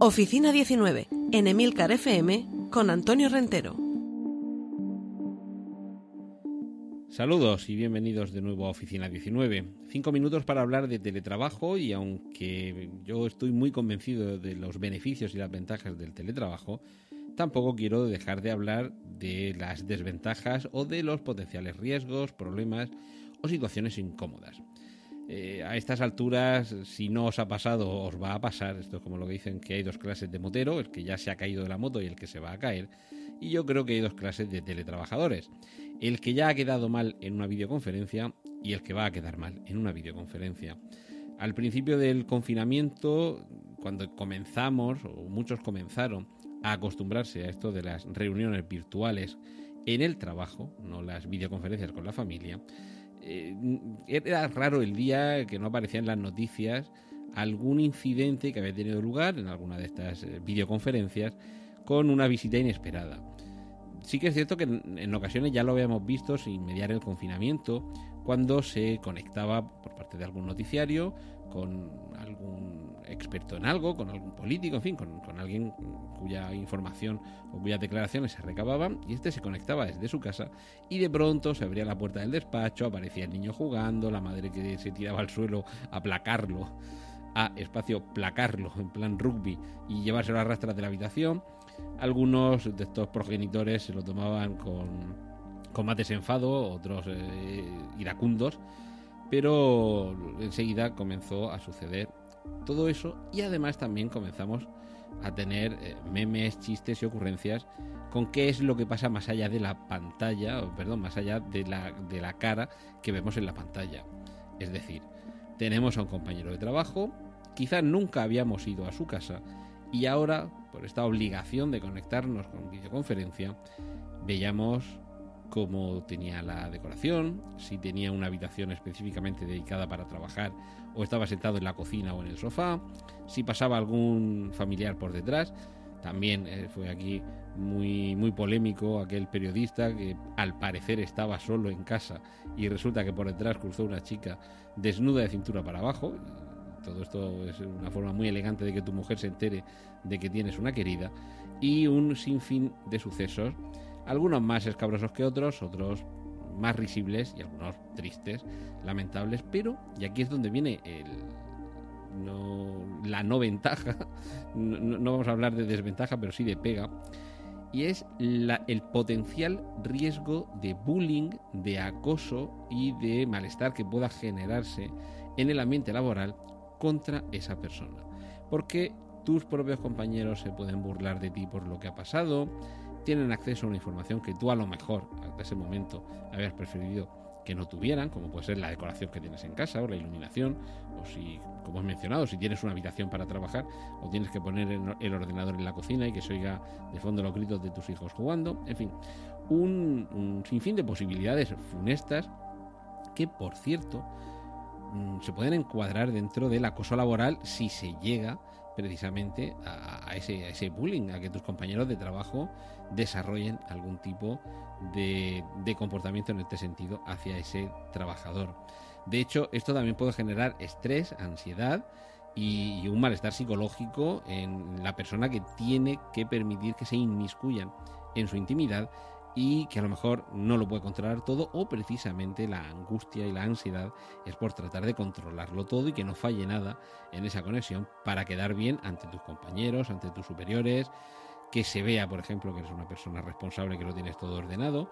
Oficina 19, en Emilcar FM, con Antonio Rentero. Saludos y bienvenidos de nuevo a Oficina 19. Cinco minutos para hablar de teletrabajo y aunque yo estoy muy convencido de los beneficios y las ventajas del teletrabajo, tampoco quiero dejar de hablar de las desventajas o de los potenciales riesgos, problemas o situaciones incómodas. Eh, a estas alturas, si no os ha pasado, os va a pasar. Esto es como lo que dicen que hay dos clases de motero, el que ya se ha caído de la moto y el que se va a caer. Y yo creo que hay dos clases de teletrabajadores. El que ya ha quedado mal en una videoconferencia y el que va a quedar mal en una videoconferencia. Al principio del confinamiento, cuando comenzamos, o muchos comenzaron a acostumbrarse a esto de las reuniones virtuales en el trabajo, no las videoconferencias con la familia, eh, era raro el día que no aparecía en las noticias algún incidente que había tenido lugar en alguna de estas eh, videoconferencias con una visita inesperada. Sí que es cierto que en, ocasiones ya lo habíamos visto sin mediar el confinamiento, cuando se conectaba por parte de algún noticiario con algún experto en algo, con algún político, en fin, con, alguien cuya información o cuyas declaraciones se recababan, y este se conectaba desde su casa y de pronto se abría la puerta del despacho, aparecía el niño jugando, la madre que se tiraba al suelo a placarlo, a espacio placarlo en plan rugby y llevárselo a rastras de la habitación. Algunos de estos progenitores se lo tomaban con, con más desenfado, otros eh, iracundos, pero enseguida comenzó a suceder todo eso y además también comenzamos a tener eh, memes, chistes y ocurrencias con qué es lo que pasa más allá de la pantalla, perdón, más allá de la, de la cara que vemos en la pantalla. Es decir, tenemos a un compañero de trabajo, quizá nunca habíamos ido a su casa y ahora, por esta obligación de conectarnos con videoconferencia, veíamos cómo tenía la decoración, si tenía una habitación específicamente dedicada para trabajar o estaba sentado en la cocina o en el sofá, si pasaba algún familiar por detrás. También eh, fue aquí muy, muy polémico aquel periodista que al parecer estaba solo en casa y resulta que por detrás cruzó una chica desnuda de cintura para abajo. Todo esto es una forma muy elegante de que tu mujer se entere de que tienes una querida. Y un sinfín de sucesos algunos más escabrosos que otros, otros más risibles y algunos tristes, lamentables, pero, y aquí es donde viene el, la no ventaja, no, vamos a hablar de desventaja, pero sí de pega, y es el potencial riesgo de bullying, de acoso y de malestar que pueda generarse en el ambiente laboral contra esa persona. Porque tus propios compañeros se pueden burlar de ti por lo que ha pasado, tienen acceso a una información que tú a lo mejor, hasta ese momento, habías preferido que no tuvieran, como puede ser la decoración que tienes en casa o la iluminación, o si, como he mencionado, si tienes una habitación para trabajar o tienes que poner el ordenador en la cocina y que se oiga de fondo los gritos de tus hijos jugando, en fin, un, un sinfín de posibilidades funestas que, por cierto, mm, se pueden encuadrar dentro del acoso laboral si se llega precisamente a, ese, bullying, a que tus compañeros de trabajo desarrollen algún tipo de, comportamiento en este sentido hacia ese trabajador. De hecho, esto también puede generar estrés, ansiedad y, un malestar psicológico en la persona que tiene que permitir que se inmiscuyan en su intimidad y que a lo mejor no lo puede controlar todo o precisamente la angustia y la ansiedad es por tratar de controlarlo todo y que no falle nada en esa conexión para quedar bien ante tus compañeros, ante tus superiores, que se vea, por ejemplo, que eres una persona responsable, que lo tienes todo ordenado.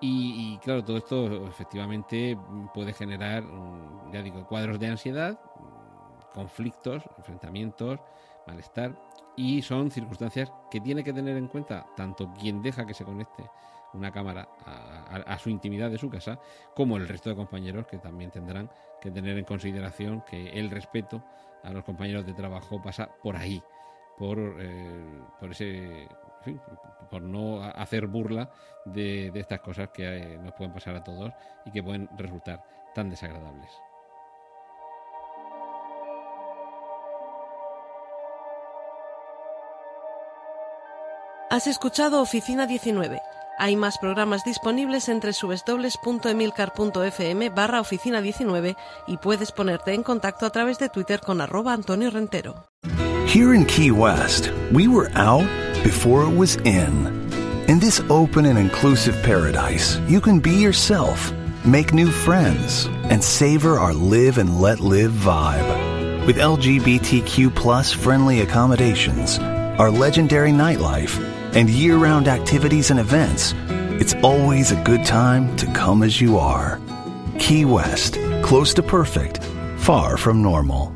Y, claro, todo esto efectivamente puede generar, mm, ya digo, cuadros de ansiedad, conflictos, enfrentamientos, malestar. Y son circunstancias que tiene que tener en cuenta tanto quien deja que se conecte una cámara a, su intimidad de su casa, como el resto de compañeros que también tendrán que tener en consideración que el respeto a los compañeros de trabajo pasa por ahí, por, eh, por ese, por no hacer burla de, estas cosas que eh, nos pueden pasar a todos y que pueden resultar tan desagradables. Has escuchado Oficina 19 hay más programas disponibles entre www.emilcar.fm barra oficina 19 y puedes ponerte en contacto a través de Twitter con arroba Antonio Rentero. Here in Key West, we were out before it was in. In this open and inclusive paradise, you can be yourself, make new friends, and savor our live and let live vibe. With LGBTQ plus friendly accommodations, our legendary nightlife, and year round activities and events, it's always a good time to come as you are. Key West, close to perfect, far from normal.